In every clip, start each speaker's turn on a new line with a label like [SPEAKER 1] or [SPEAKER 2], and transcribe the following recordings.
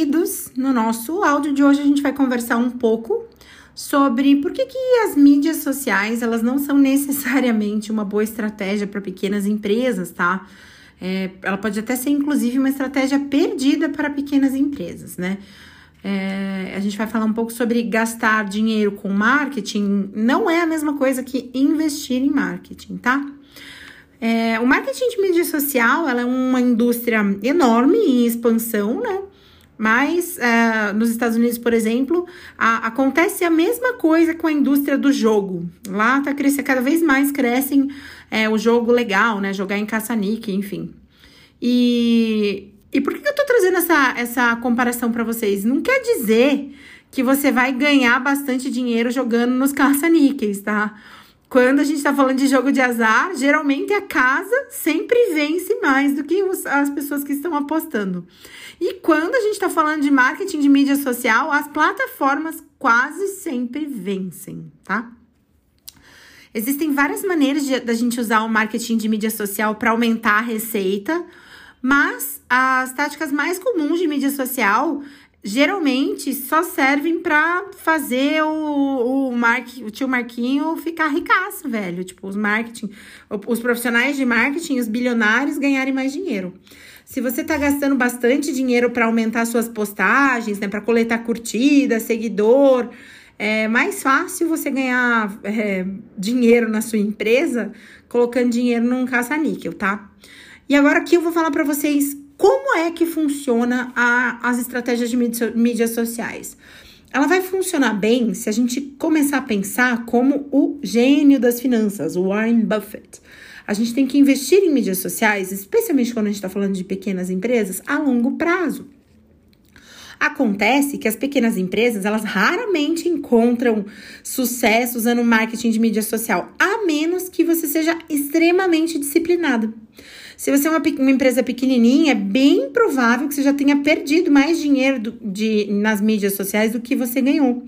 [SPEAKER 1] bem-vindos! No nosso áudio de hoje a gente vai conversar um pouco sobre por que, que as mídias sociais elas não são necessariamente uma boa estratégia para pequenas empresas, tá? É, ela pode até ser, inclusive, uma estratégia perdida para pequenas empresas, né? É, a gente vai falar um pouco sobre gastar dinheiro com marketing. Não é a mesma coisa que investir em marketing, tá? É, o marketing de mídia social ela é uma indústria enorme em expansão, né? Mas uh, nos Estados Unidos, por exemplo, a, acontece a mesma coisa com a indústria do jogo. Lá tá crescendo, cada vez mais crescem é, o jogo legal, né? Jogar em caça-níquel, enfim. E, e por que eu tô trazendo essa, essa comparação para vocês? Não quer dizer que você vai ganhar bastante dinheiro jogando nos caça-níqueis, tá? Quando a gente está falando de jogo de azar, geralmente a casa sempre vence mais do que os, as pessoas que estão apostando. E quando a gente está falando de marketing de mídia social, as plataformas quase sempre vencem, tá? Existem várias maneiras da gente usar o marketing de mídia social para aumentar a receita, mas as táticas mais comuns de mídia social geralmente só servem para fazer o, o, Mark, o tio Marquinho ficar ricaço, velho. Tipo, os marketing, os profissionais de marketing, os bilionários ganharem mais dinheiro. Se você tá gastando bastante dinheiro para aumentar suas postagens, né, para coletar curtida, seguidor, é mais fácil você ganhar é, dinheiro na sua empresa colocando dinheiro num caça-níquel, tá? E agora aqui eu vou falar para vocês como é que funciona a, as estratégias de mídias sociais? Ela vai funcionar bem se a gente começar a pensar como o gênio das finanças, o Warren Buffett. A gente tem que investir em mídias sociais, especialmente quando a gente está falando de pequenas empresas, a longo prazo. Acontece que as pequenas empresas, elas raramente encontram sucesso usando marketing de mídia social, a menos que você seja extremamente disciplinado. Se você é uma, uma empresa pequenininha, é bem provável que você já tenha perdido mais dinheiro do, de, nas mídias sociais do que você ganhou.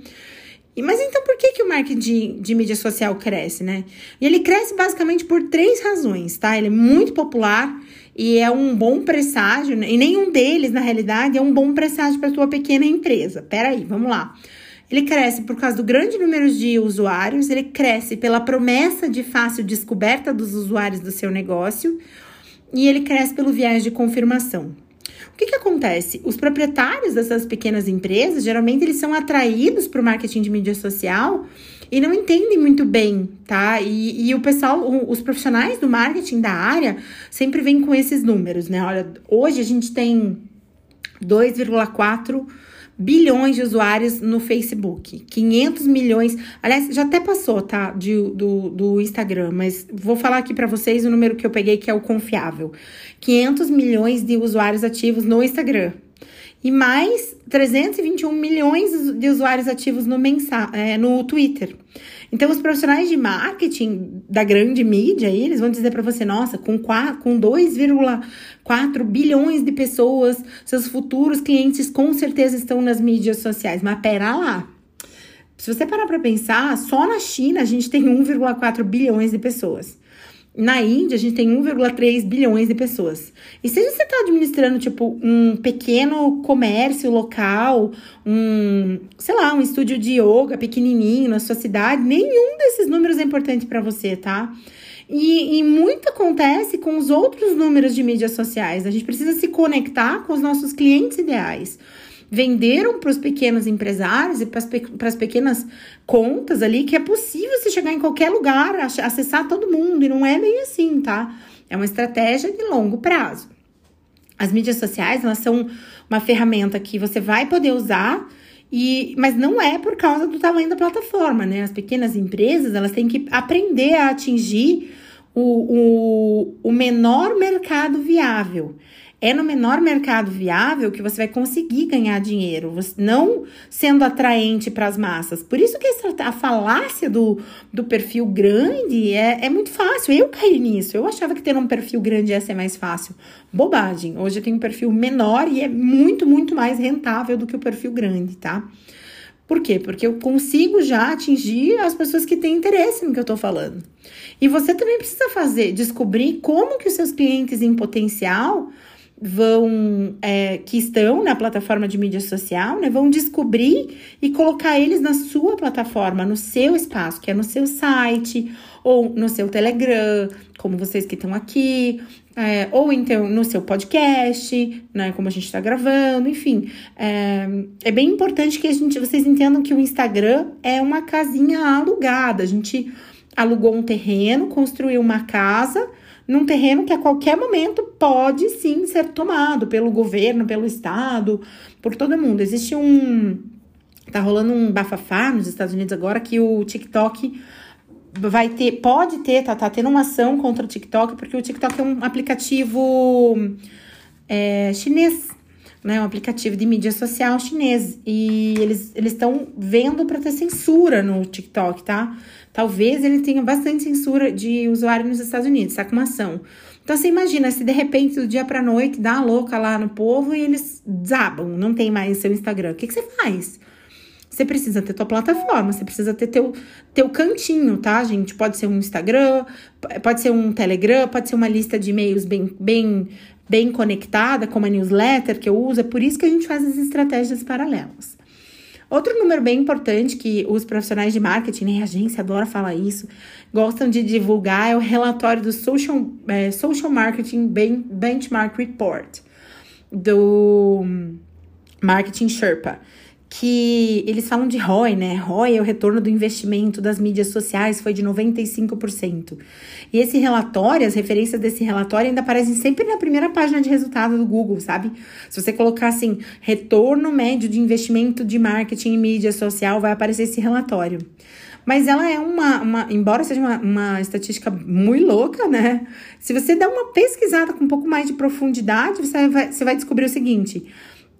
[SPEAKER 1] Mas então por que, que o marketing de, de, mídia social cresce, né? Ele cresce basicamente por três razões, tá? Ele é muito popular e é um bom presságio, né? e nenhum deles, na realidade, é um bom presságio para tua pequena empresa. Peraí, vamos lá. Ele cresce por causa do grande número de usuários, ele cresce pela promessa de fácil descoberta dos usuários do seu negócio, e ele cresce pelo viés de confirmação. O que, que acontece? Os proprietários dessas pequenas empresas, geralmente, eles são atraídos para o marketing de mídia social e não entendem muito bem, tá? E, e o pessoal, os profissionais do marketing da área sempre vêm com esses números, né? Olha, hoje a gente tem 2,4 bilhões de usuários no Facebook, 500 milhões, aliás, já até passou, tá, de, do, do Instagram, mas vou falar aqui para vocês o número que eu peguei que é o confiável, 500 milhões de usuários ativos no Instagram, e mais 321 milhões de usuários ativos no, mensa é, no Twitter. Então, os profissionais de marketing da grande mídia, eles vão dizer para você, nossa, com, com 2,4 bilhões de pessoas, seus futuros clientes com certeza estão nas mídias sociais. Mas pera lá. Se você parar para pensar, só na China a gente tem 1,4 bilhões de pessoas. Na Índia, a gente tem 1,3 bilhões de pessoas. E se você está administrando, tipo, um pequeno comércio local, um, sei lá, um estúdio de yoga pequenininho na sua cidade, nenhum desses números é importante para você, tá? E, e, muito acontece com os outros números de mídias sociais. A gente precisa se conectar com os nossos clientes ideais venderam para os pequenos empresários e para as pequenas contas ali que é possível se chegar em qualquer lugar, acessar todo mundo, e não é bem assim, tá? É uma estratégia de longo prazo. As mídias sociais, elas são uma ferramenta que você vai poder usar, e, mas não é por causa do tamanho da plataforma, né? As pequenas empresas, elas têm que aprender a atingir o, o, o menor mercado viável é no menor mercado viável que você vai conseguir ganhar dinheiro, não sendo atraente para as massas. Por isso que a falácia do, do perfil grande é, é muito fácil. Eu caí nisso. Eu achava que ter um perfil grande ia ser mais fácil. Bobagem. Hoje eu tenho um perfil menor e é muito, muito mais rentável do que o perfil grande, tá? Por quê? Porque eu consigo já atingir as pessoas que têm interesse no que eu tô falando. E você também precisa fazer, descobrir como que os seus clientes em potencial vão é, que estão na plataforma de mídia social, né, vão descobrir e colocar eles na sua plataforma, no seu espaço, que é no seu site ou no seu Telegram, como vocês que estão aqui, é, ou então no seu podcast, né, como a gente está gravando, enfim. É, é, bem importante que a gente, vocês entendam que o Instagram é uma casinha alugada. A gente alugou um terreno, construiu uma casa num terreno que a qualquer momento pode sim ser tomado pelo governo, pelo Estado, por todo mundo. Existe um. Tá rolando um bafafá nos Estados Unidos agora que o TikTok vai ter, pode ter, tá, tá tendo uma ação contra o TikTok, porque o TikTok é um aplicativo é, chinês, né? Um aplicativo de mídia social chinês. E eles estão vendo para ter censura no TikTok, tá? Talvez ele tenha bastante censura de usuário nos Estados Unidos, tá com uma ação. Então você imagina se de repente do dia para noite dá uma louca lá no povo e eles desabam, não tem mais seu Instagram. O que, que você faz? Você precisa ter tua plataforma, você precisa ter teu, teu cantinho, tá, gente? Pode ser um Instagram, pode ser um Telegram, pode ser uma lista de e-mails bem, bem, bem conectada, como a newsletter que eu uso. É por isso que a gente faz as estratégias paralelas. Outro número bem importante que os profissionais de marketing, né, a agência adora falar isso, gostam de divulgar é o relatório do Social, é, Social Marketing Benchmark Report, do Marketing Sherpa que eles falam de ROI, né? ROI é o retorno do investimento das mídias sociais, foi de 95%. E esse relatório, as referências desse relatório ainda aparecem sempre na primeira página de resultado do Google, sabe? Se você colocar assim, retorno médio de investimento de marketing em mídia social, vai aparecer esse relatório. Mas ela é uma, uma embora seja uma, uma estatística muito louca, né? Se você der uma pesquisada com um pouco mais de profundidade, você vai, você vai descobrir o seguinte: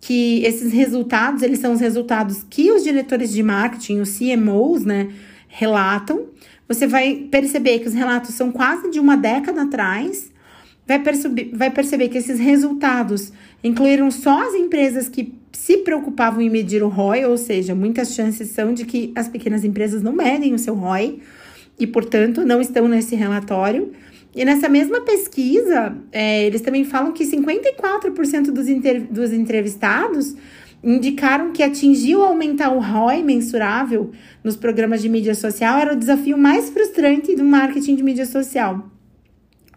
[SPEAKER 1] que esses resultados, eles são os resultados que os diretores de marketing, os CMOs, né, relatam. Você vai perceber que os relatos são quase de uma década atrás. Vai perceber, vai perceber que esses resultados incluíram só as empresas que se preocupavam em medir o ROI, ou seja, muitas chances são de que as pequenas empresas não medem o seu ROI e, portanto, não estão nesse relatório. E nessa mesma pesquisa, é, eles também falam que 54% dos, dos entrevistados indicaram que atingir ou aumentar o ROI mensurável nos programas de mídia social era o desafio mais frustrante do marketing de mídia social.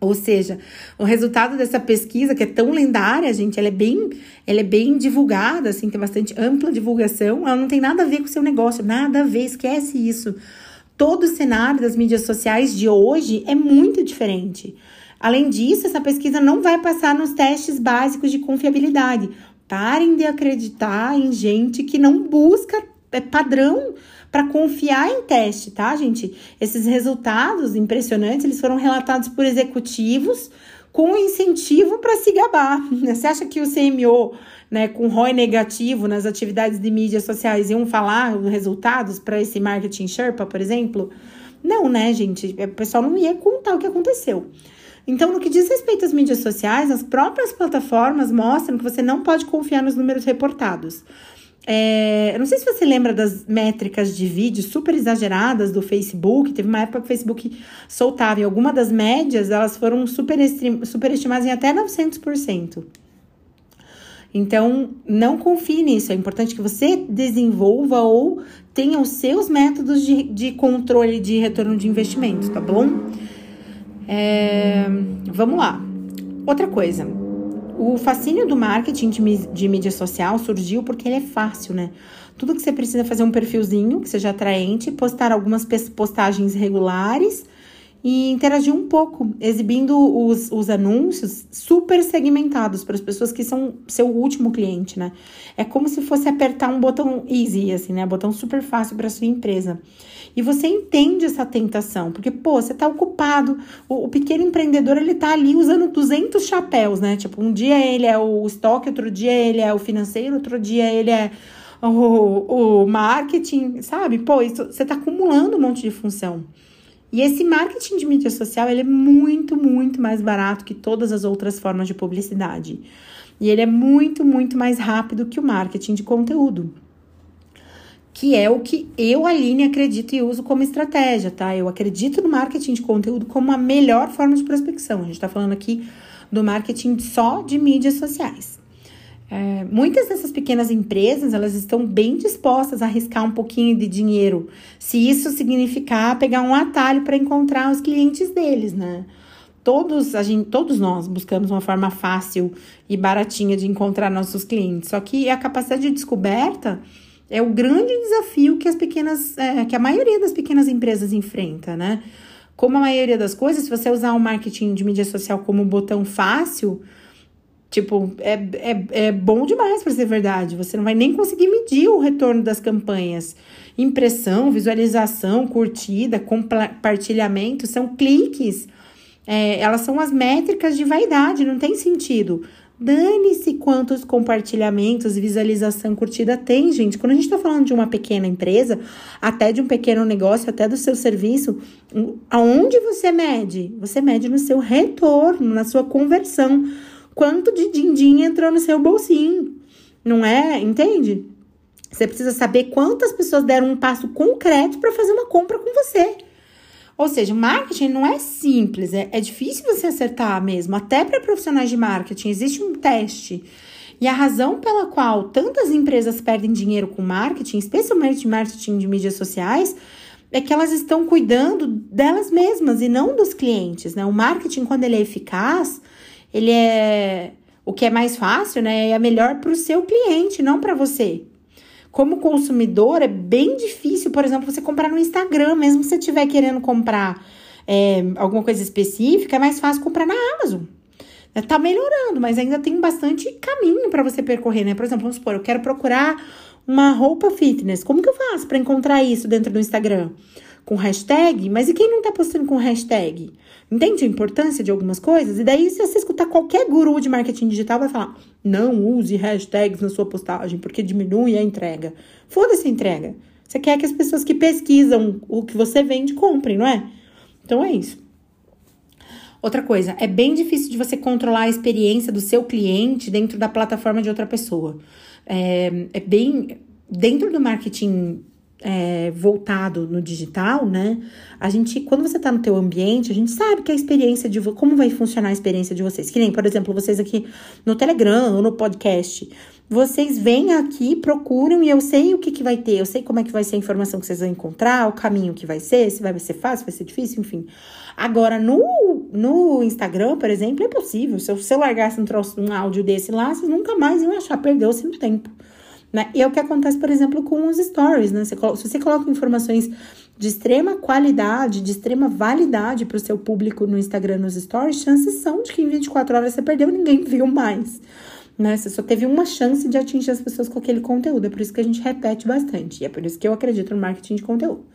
[SPEAKER 1] Ou seja, o resultado dessa pesquisa, que é tão lendária, gente, ela é bem, ela é bem divulgada, assim, tem bastante ampla divulgação, ela não tem nada a ver com o seu negócio, nada a ver, esquece isso todo o cenário das mídias sociais de hoje é muito diferente. Além disso, essa pesquisa não vai passar nos testes básicos de confiabilidade. Parem de acreditar em gente que não busca é, padrão para confiar em teste, tá, gente? Esses resultados impressionantes, eles foram relatados por executivos com incentivo para se gabar. Você acha que o CMO né, com ROI negativo nas atividades de mídias sociais, iam falar os resultados para esse marketing Sherpa, por exemplo? Não, né, gente? O pessoal não ia contar o que aconteceu. Então, no que diz respeito às mídias sociais, as próprias plataformas mostram que você não pode confiar nos números reportados. É, eu não sei se você lembra das métricas de vídeo super exageradas do Facebook. Teve uma época que o Facebook soltava e alguma das médias elas foram super, super estimadas em até 900%. Então, não confie nisso. É importante que você desenvolva ou tenha os seus métodos de, de controle de retorno de investimento, tá bom? É, vamos lá. Outra coisa. O fascínio do marketing de, mídia social surgiu porque ele é fácil, né? Tudo que você precisa é fazer um perfilzinho que seja atraente, postar algumas postagens regulares e interagir um pouco, exibindo os, os anúncios super segmentados para as pessoas que são seu último cliente, né? É como se fosse apertar um botão easy, assim, né? Botão super fácil para sua empresa. E você entende essa tentação, porque, pô, você tá ocupado. O, o, pequeno empreendedor, ele tá ali usando 200 chapéus, né? Tipo, um dia ele é o estoque, outro dia ele é o financeiro, outro dia ele é o, o marketing, sabe? Pô, isso, você tá acumulando um monte de função. E esse marketing de mídia social ele é muito, muito mais barato que todas as outras formas de publicidade. E ele é muito, muito mais rápido que o marketing de conteúdo. Que é o que eu, Aline, acredito e uso como estratégia, tá? Eu acredito no marketing de conteúdo como a melhor forma de prospecção. A gente está falando aqui do marketing só de mídias sociais. É, muitas dessas pequenas empresas elas estão bem dispostas a arriscar um pouquinho de dinheiro, se isso significar pegar um atalho para encontrar os clientes deles, né? Todos, a gente, todos nós buscamos uma forma fácil e baratinha de encontrar nossos clientes. Só que a capacidade de descoberta é o grande desafio que as pequenas, é, que a maioria das pequenas empresas enfrenta, né? Como a maioria das coisas, se você usar o marketing de mídia social como botão fácil, tipo, é, é, é bom demais para ser verdade. Você não vai nem conseguir medir o retorno das campanhas. Impressão, visualização, curtida, compartilhamento são cliques é, elas são as métricas de vaidade, não tem sentido. Dane-se quantos compartilhamentos, visualização, curtida tem, gente. Quando a gente está falando de uma pequena empresa, até de um pequeno negócio, até do seu serviço, aonde você mede? Você mede no seu retorno, na sua conversão. Quanto de din-din entrou no seu bolsinho? Não é? Entende? Você precisa saber quantas pessoas deram um passo concreto para fazer uma compra com você. Ou seja, marketing não é simples, é, é difícil você acertar mesmo. Até para profissionais de marketing existe um teste. E a razão pela qual tantas empresas perdem dinheiro com marketing, especialmente marketing de mídias sociais, é que elas estão cuidando delas mesmas e não dos clientes, né? O marketing, quando ele é eficaz, ele é o que é mais fácil, né? É melhor para o seu cliente, não para você como consumidor, é bem difícil, por exemplo, você comprar no Instagram, mesmo se você estiver querendo comprar é, alguma coisa específica, é mais fácil comprar na Amazon. É, tá melhorando, mas ainda tem bastante caminho para você percorrer, né? Por exemplo, vamos supor, eu quero procurar uma roupa fitness. Como que eu faço para encontrar isso dentro do Instagram? Com hashtag? Mas e quem não tá postando com hashtag? Entende a importância de algumas coisas? E daí, se você escutar qualquer guru de marketing digital, vai falar: não use hashtags na sua postagem, porque diminui a entrega. Foda-se a entrega. Você quer que as pessoas que pesquisam o que você vende comprem, não é? Então é isso. Outra coisa, é bem difícil de você controlar a experiência do seu cliente dentro da plataforma de outra pessoa. É, é bem. Dentro do marketing é, voltado no digital, né? A gente, quando você tá no teu ambiente, a gente sabe que a experiência de como vai funcionar a experiência de vocês. Que nem, por exemplo, vocês aqui no Telegram ou no podcast. Vocês vêm aqui, procuram e eu sei o que, que vai ter, eu sei como é que vai ser a informação que vocês vão encontrar, o caminho que vai ser, se vai ser fácil, vai ser difícil, enfim. Agora, no, no Instagram, por exemplo, é possível. Se você largasse um, troço, um áudio desse lá, vocês nunca mais iam achar, perdeu-se no tempo. Né? E é o que acontece, por exemplo, com os stories, né? Você, se você coloca informações de extrema qualidade, de extrema validade para o seu público no Instagram, nos stories, chances são de que em 24 horas você perdeu e ninguém viu mais. Né? Você só teve uma chance de atingir as pessoas com aquele conteúdo. É por isso que a gente repete bastante. E é por isso que eu acredito no marketing de conteúdo.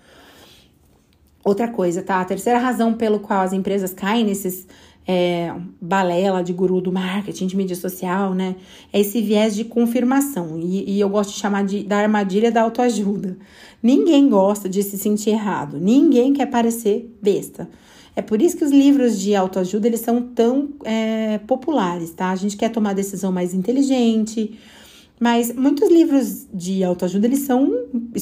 [SPEAKER 1] Outra coisa, tá? A terceira razão pelo qual as empresas caem nesses é, balela de guru do marketing, de mídia social, né? É esse viés de confirmação. E, e eu gosto de chamar de, da armadilha da autoajuda. Ninguém gosta de se sentir errado. Ninguém quer parecer besta. É por isso que os livros de autoajuda eles são tão é, populares, tá? A gente quer tomar decisão mais inteligente, mas muitos livros de autoajuda, eles são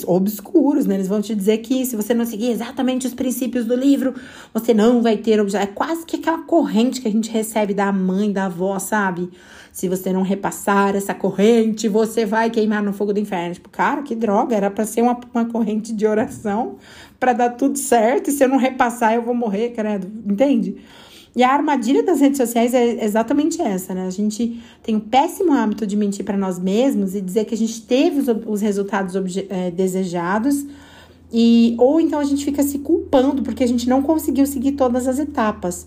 [SPEAKER 1] obscuros, né? Eles vão te dizer que se você não seguir exatamente os princípios do livro, você não vai ter objeto. É quase que aquela corrente que a gente recebe da mãe, da avó, sabe? Se você não repassar essa corrente, você vai queimar no fogo do inferno. Tipo, cara, que droga, era para ser uma, uma corrente de oração para dar tudo certo, e se eu não repassar, eu vou morrer, credo. Entende? E a armadilha das redes sociais é exatamente essa, né? A gente tem o péssimo hábito de mentir para nós mesmos e dizer que a gente teve os, os resultados é, desejados. E, ou então a gente fica se culpando porque a gente não conseguiu seguir todas as etapas.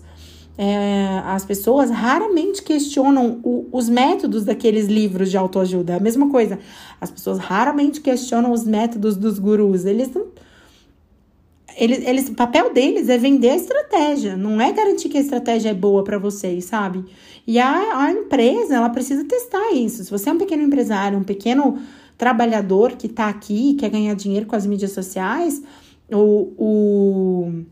[SPEAKER 1] É, as pessoas raramente questionam o, os métodos daqueles livros de autoajuda. É a mesma coisa. As pessoas raramente questionam os métodos dos gurus. Eles não eles, eles, o papel deles é vender a estratégia, não é garantir que a estratégia é boa para vocês, sabe? E a, a empresa, ela precisa testar isso. Se você é um pequeno empresário, um pequeno trabalhador que está aqui e quer ganhar dinheiro com as mídias sociais, o, o,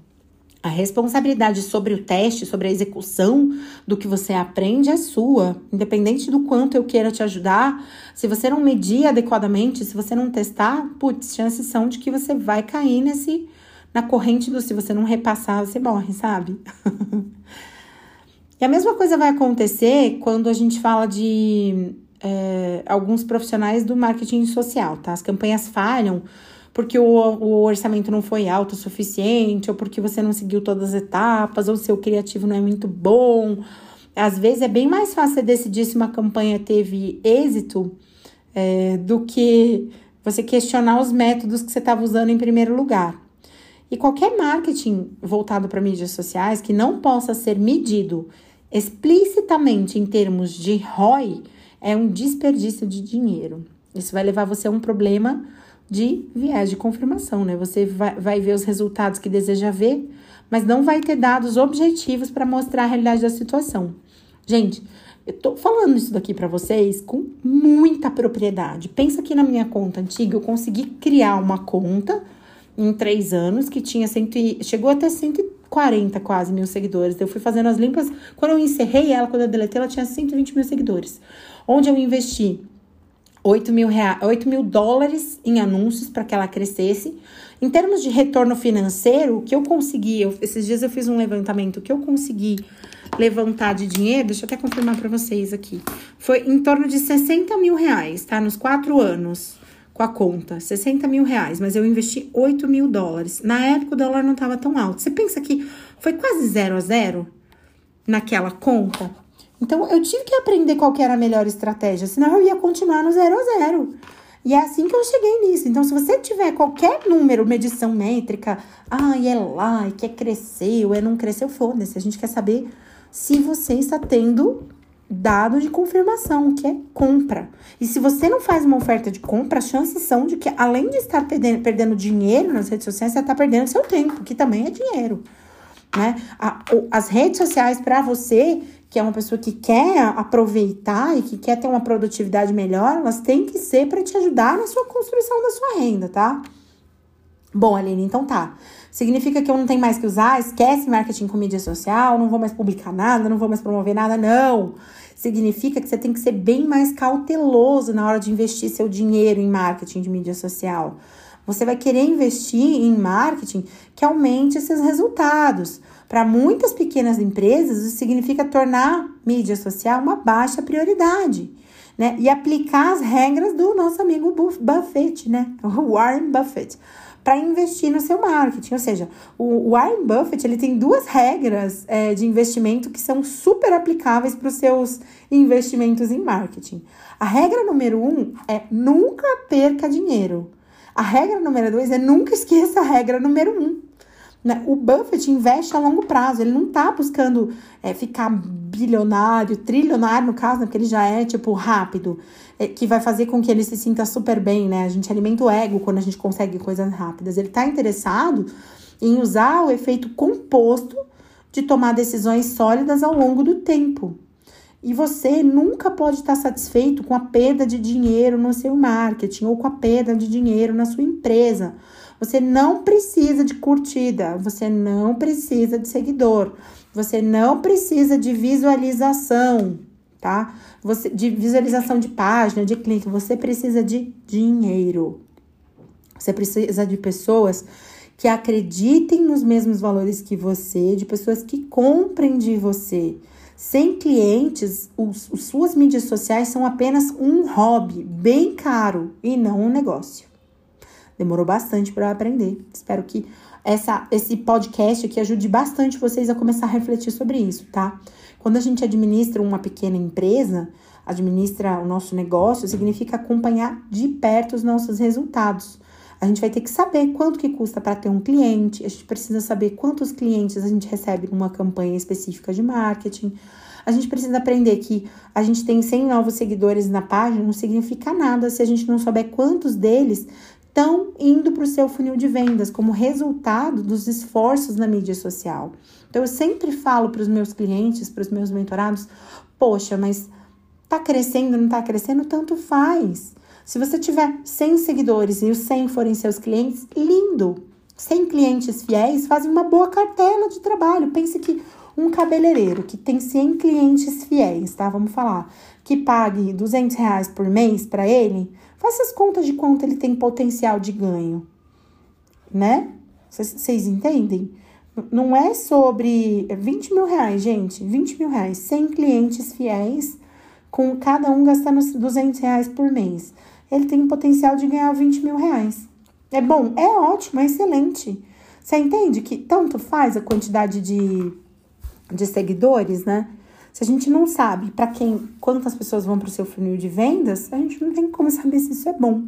[SPEAKER 1] a responsabilidade sobre o teste, sobre a execução do que você aprende é sua. Independente do quanto eu queira te ajudar, se você não medir adequadamente, se você não testar, putz, chances são de que você vai cair nesse na corrente do se você não repassar, você morre, sabe? E a mesma coisa vai acontecer quando a gente fala de é, alguns profissionais do marketing social, tá? As campanhas falham porque o, o orçamento não foi alto o suficiente, ou porque você não seguiu todas as etapas, ou seu criativo não é muito bom. Às vezes é bem mais fácil decidir se uma campanha teve êxito é, do que você questionar os métodos que você estava usando em primeiro lugar. E qualquer marketing voltado para mídias sociais que não possa ser medido explicitamente em termos de ROI é um desperdício de dinheiro. Isso vai levar você a um problema de viés de confirmação, né? Você vai, vai ver os resultados que deseja ver, mas não vai ter dados objetivos para mostrar a realidade da situação. Gente, eu tô falando isso daqui para vocês com muita propriedade. Pensa que na minha conta antiga eu consegui criar uma conta em três anos que tinha cento e, chegou até 140 quase mil seguidores. Eu fui fazendo as limpas. Quando eu encerrei ela, quando eu deletei, ela tinha 120 mil seguidores. Onde eu investi 8 mil, rea... 8 mil dólares em anúncios para que ela crescesse. Em termos de retorno financeiro, o que eu consegui, eu, esses dias eu fiz um levantamento, o que eu consegui levantar de dinheiro, deixa eu até confirmar para vocês aqui, foi em torno de 60 mil reais, tá? Nos quatro anos com a conta, 60 mil reais, mas eu investi 8 mil dólares. Na época o dólar não estava tão alto. Você pensa que foi quase zero a zero naquela conta? Então eu tive que aprender qual que era a melhor estratégia, senão eu ia continuar no zero a zero. E é assim que eu cheguei nisso. Então, se você tiver qualquer número, medição métrica, ah, é lá, e quer crescer, ou é não cresceu, foda-se. A gente quer saber se você está tendo dado de confirmação, que é compra. E se você não faz uma oferta de compra, as chances são de que, além de estar perdendo, perdendo dinheiro nas redes sociais, você está perdendo seu tempo, que também é dinheiro. Né? as redes sociais para você que é uma pessoa que quer aproveitar e que quer ter uma produtividade melhor, elas têm que ser para te ajudar na sua construção da sua renda, tá? Bom, Aline, então tá. Significa que eu não tenho mais que usar? Esquece marketing com mídia social, não vou mais publicar nada, não vou mais promover nada, não. Significa que você tem que ser bem mais cauteloso na hora de investir seu dinheiro em marketing de mídia social. Você vai querer investir em marketing que aumente seus resultados. Para muitas pequenas empresas, isso significa tornar mídia social uma baixa prioridade. Né? E aplicar as regras do nosso amigo Buffett, né? Warren Buffett, para investir no seu marketing. Ou seja, o Warren Buffett ele tem duas regras é, de investimento que são super aplicáveis para os seus investimentos em marketing. A regra número um é nunca perca dinheiro. A regra número dois é nunca esqueça a regra número um. Né? O Buffett investe a longo prazo, ele não tá buscando é, ficar bilionário, trilionário no caso, né? porque ele já é, tipo, rápido, é, que vai fazer com que ele se sinta super bem, né? A gente alimenta o ego quando a gente consegue coisas rápidas. Ele tá interessado em usar o efeito composto de tomar decisões sólidas ao longo do tempo. E você nunca pode estar satisfeito com a perda de dinheiro no seu marketing ou com a perda de dinheiro na sua empresa. Você não precisa de curtida, você não precisa de seguidor, você não precisa de visualização, tá? Você, de visualização de página, de clique, você precisa de dinheiro. Você precisa de pessoas que acreditem nos mesmos valores que você, de pessoas que comprem de você. Sem clientes, os, os suas mídias sociais são apenas um hobby bem caro e não um negócio. Demorou bastante para eu aprender. Espero que essa, esse podcast aqui ajude bastante vocês a começar a refletir sobre isso, tá? Quando a gente administra uma pequena empresa, administra o nosso negócio, significa acompanhar de perto os nossos resultados. A gente vai ter que saber quanto que custa para ter um cliente, a gente precisa saber quantos clientes a gente recebe numa campanha específica de marketing. A gente precisa aprender que a gente tem 100 novos seguidores na página, não significa nada se a gente não souber quantos deles estão indo para o seu funil de vendas como resultado dos esforços na mídia social. Então, eu sempre falo para os meus clientes, para os meus mentorados: poxa, mas tá crescendo, não tá crescendo? Tanto faz. Se você tiver 100 seguidores e os 100 forem seus clientes, lindo! 100 clientes fiéis fazem uma boa cartela de trabalho. Pense que um cabeleireiro que tem 100 clientes fiéis, tá? Vamos falar, que pague 200 reais por mês para ele, Faça as contas de quanto ele tem potencial de ganho, né? Vocês entendem? Não é sobre 20 mil reais, gente. 20 mil reais. 100 clientes fiéis, com cada um gastando 200 reais por mês. Ele tem potencial de ganhar 20 mil reais. É bom? É ótimo, é excelente. Você entende que tanto faz a quantidade de, de seguidores, né? Se a gente não sabe para quem, quantas pessoas vão para o seu funil de vendas, a gente não tem como saber se isso é bom.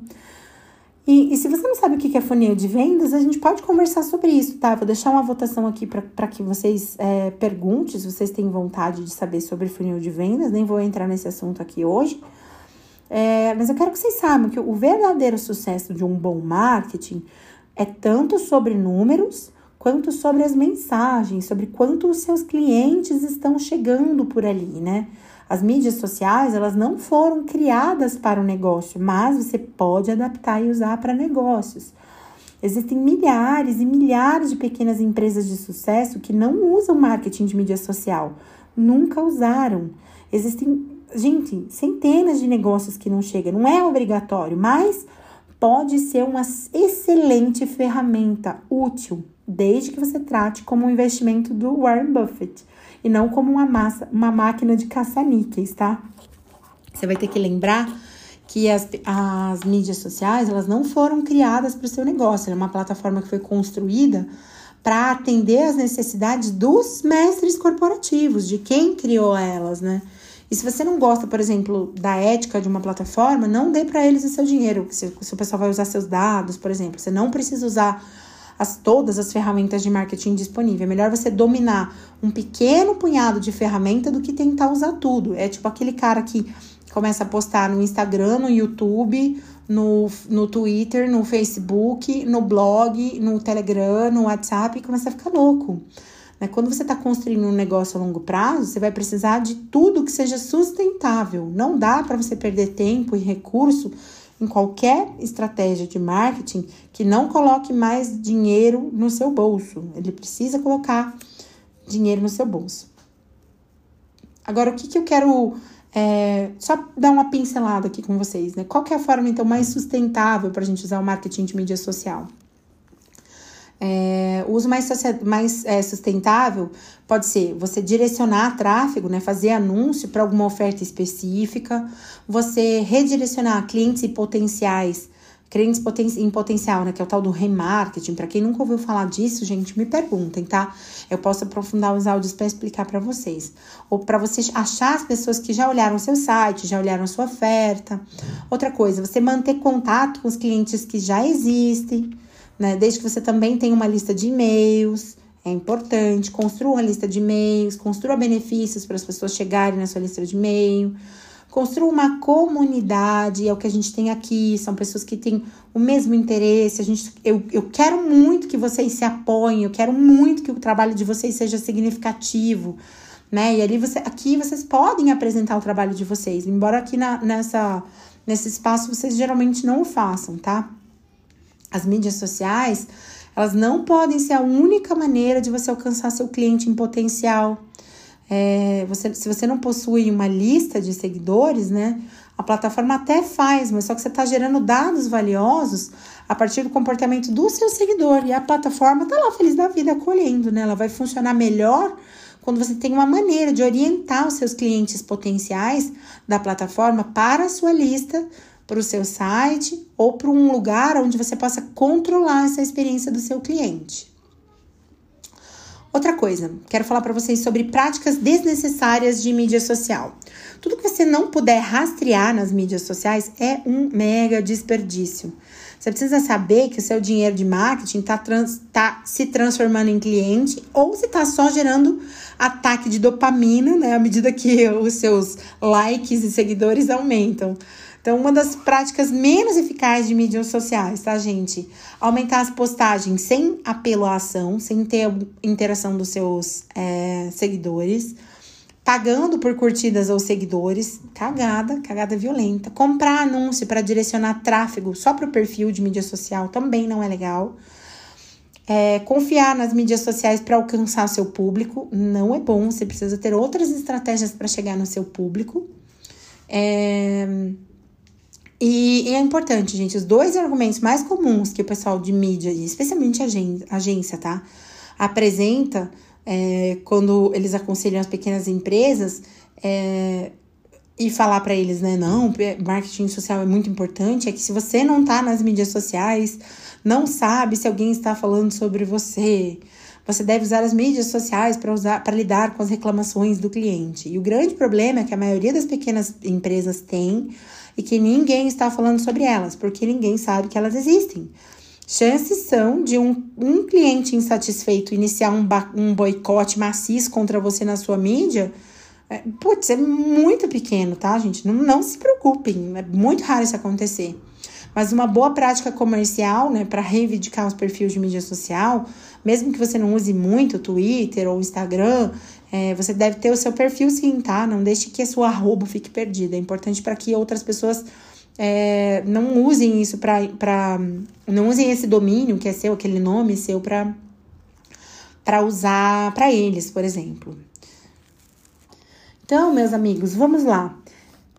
[SPEAKER 1] E, e, se você não sabe o que é funil de vendas, a gente pode conversar sobre isso, tá? Vou deixar uma votação aqui para que vocês é, perguntem se vocês têm vontade de saber sobre funil de vendas. Nem vou entrar nesse assunto aqui hoje. É, mas eu quero que vocês saibam que o verdadeiro sucesso de um bom marketing é tanto sobre números quanto sobre as mensagens, sobre quanto os seus clientes estão chegando por ali, né? As mídias sociais, elas não foram criadas para o negócio, mas você pode adaptar e usar para negócios. Existem milhares e milhares de pequenas empresas de sucesso que não usam marketing de mídia social, nunca usaram. Existem, gente, centenas de negócios que não chegam, não é obrigatório, mas pode ser uma excelente ferramenta útil, desde que você trate como um investimento do Warren Buffett e não como uma, massa, uma máquina de caça-níqueis, tá? Você vai ter que lembrar que as, as mídias sociais elas não foram criadas para o seu negócio, é uma plataforma que foi construída para atender às necessidades dos mestres corporativos, de quem criou elas, né? E se você não gosta, por exemplo, da ética de uma plataforma, não dê para eles o seu dinheiro. Se, se o pessoal vai usar seus dados, por exemplo, você não precisa usar as, todas as ferramentas de marketing disponíveis. É melhor você dominar um pequeno punhado de ferramenta do que tentar usar tudo. É tipo aquele cara que começa a postar no Instagram, no YouTube, no, no Twitter, no Facebook, no blog, no Telegram, no WhatsApp e começa a ficar louco. Né? Quando você está construindo um negócio a longo prazo, você vai precisar de tudo que seja sustentável. Não dá para você perder tempo e recurso em qualquer estratégia de marketing que não coloque mais dinheiro no seu bolso. Ele precisa colocar dinheiro no seu bolso. Agora, o que, que eu quero é, só dar uma pincelada aqui com vocês, né? Qual é a forma, então, mais sustentável para a gente usar o marketing de mídia social? É, uso mais, mais é, sustentável pode ser você direcionar tráfego, né, fazer anúncio para alguma oferta específica, você redirecionar clientes e potenciais, clientes poten em potencial, né, que é o tal do remarketing. Para quem nunca ouviu falar disso, gente, me perguntem, tá? Eu posso aprofundar os áudios para explicar para vocês. Ou para vocês achar as pessoas que já olharam seu site, já olharam sua oferta. Outra coisa, você manter contato com os clientes que já existem né? Desde que você também tenha uma lista de e-mails, é importante. Construa uma lista de e-mails, construa benefícios para as pessoas chegarem na sua lista de e-mail. Construa uma comunidade, é o que a gente tem aqui, são pessoas que têm o mesmo interesse. A gente, eu, eu quero muito que vocês se apoiem, eu quero muito que o trabalho de vocês seja significativo, né? E ali você, aqui vocês podem apresentar o trabalho de vocês, embora aqui na, nessa, nesse espaço vocês geralmente não o façam, tá? As mídias sociais, elas não podem ser a única maneira de você alcançar seu cliente em potencial. É, você, se você não possui uma lista de seguidores, né? A plataforma até faz, mas só que você está gerando dados valiosos a partir do comportamento do seu seguidor. E a plataforma está lá feliz da vida acolhendo, né? Ela vai funcionar melhor quando você tem uma maneira de orientar os seus clientes potenciais da plataforma para a sua lista para o seu site ou para um lugar onde você possa controlar essa experiência do seu cliente. Outra coisa, quero falar para vocês sobre práticas desnecessárias de mídia social. Tudo que você não puder rastrear nas mídias sociais é um mega desperdício. Você precisa saber que o seu dinheiro de marketing está trans, tá se transformando em cliente ou se está só gerando ataque de dopamina, né? À medida que os seus likes e seguidores aumentam. Então, uma das práticas menos eficazes de mídias sociais, tá, gente? Aumentar as postagens sem apelo à ação, sem ter interação dos seus é, seguidores. Pagando por curtidas ou seguidores, cagada, cagada violenta. Comprar anúncio para direcionar tráfego só para o perfil de mídia social também não é legal. É, confiar nas mídias sociais para alcançar seu público não é bom. Você precisa ter outras estratégias para chegar no seu público. É, e, e, é importante, gente, os dois argumentos mais comuns que o pessoal de mídia, especialmente a agência, tá? apresenta é, quando eles aconselham as pequenas empresas é, e falar para eles, né? Não, marketing social é muito importante. É que se você não tá nas mídias sociais, não sabe se alguém está falando sobre você. Você deve usar as mídias sociais para usar para lidar com as reclamações do cliente. E o grande problema é que a maioria das pequenas empresas tem e que ninguém está falando sobre elas, porque ninguém sabe que elas existem. Chances são de um, um cliente insatisfeito iniciar um, um boicote maciço contra você na sua mídia. É, putz, é muito pequeno, tá, gente? Não, não se preocupem, é muito raro isso acontecer. Mas uma boa prática comercial, né, para reivindicar os perfis de mídia social, mesmo que você não use muito Twitter ou Instagram, é, você deve ter o seu perfil sim, tá? Não deixe que a sua arroba fique perdida. É importante para que outras pessoas é, não usem isso para. Não usem esse domínio que é seu, aquele nome seu, para usar para eles, por exemplo. Então, meus amigos, vamos lá.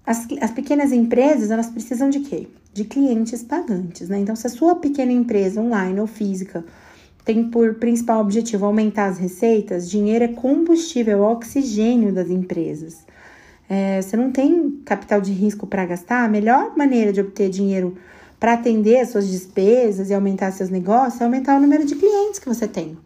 [SPEAKER 1] As, as pequenas empresas, elas precisam de quê? De clientes pagantes, né? Então, se a sua pequena empresa online ou física tem por principal objetivo aumentar as receitas, dinheiro é combustível, é oxigênio das empresas é, você não tem capital de risco para gastar, a melhor maneira de obter dinheiro para atender as suas despesas e aumentar seus negócios é aumentar o número de clientes que você tem.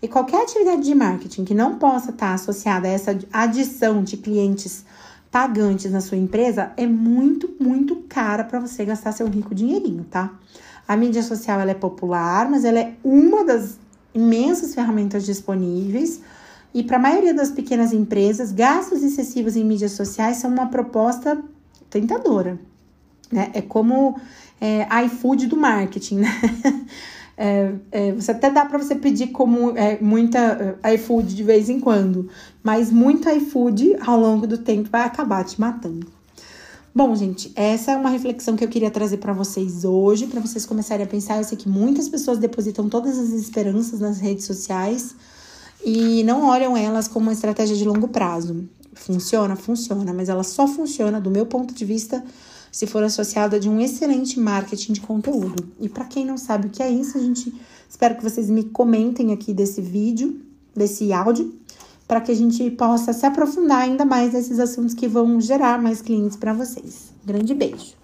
[SPEAKER 1] E qualquer atividade de marketing que não possa estar associada a essa adição de clientes pagantes na sua empresa é muito, muito cara para você gastar seu rico dinheirinho, tá? A mídia social ela é popular, mas ela é uma das imensas ferramentas disponíveis e para a maioria das pequenas empresas, gastos excessivos em mídias sociais são uma proposta tentadora. Né? É como é, iFood do marketing, né? É, é, você até dá para você pedir como é, muita é, iFood de vez em quando, mas muito iFood ao longo do tempo vai acabar te matando. Bom, gente, essa é uma reflexão que eu queria trazer para vocês hoje, para vocês começarem a pensar. Eu sei que muitas pessoas depositam todas as esperanças nas redes sociais e não olham elas como uma estratégia de longo prazo. Funciona? Funciona, mas ela só funciona, do meu ponto de vista, se for associada de um excelente marketing de conteúdo. E para quem não sabe o que é isso, a gente espero que vocês me comentem aqui desse vídeo, desse áudio, para que a gente possa se aprofundar ainda mais nesses assuntos que vão gerar mais clientes para vocês. Grande beijo.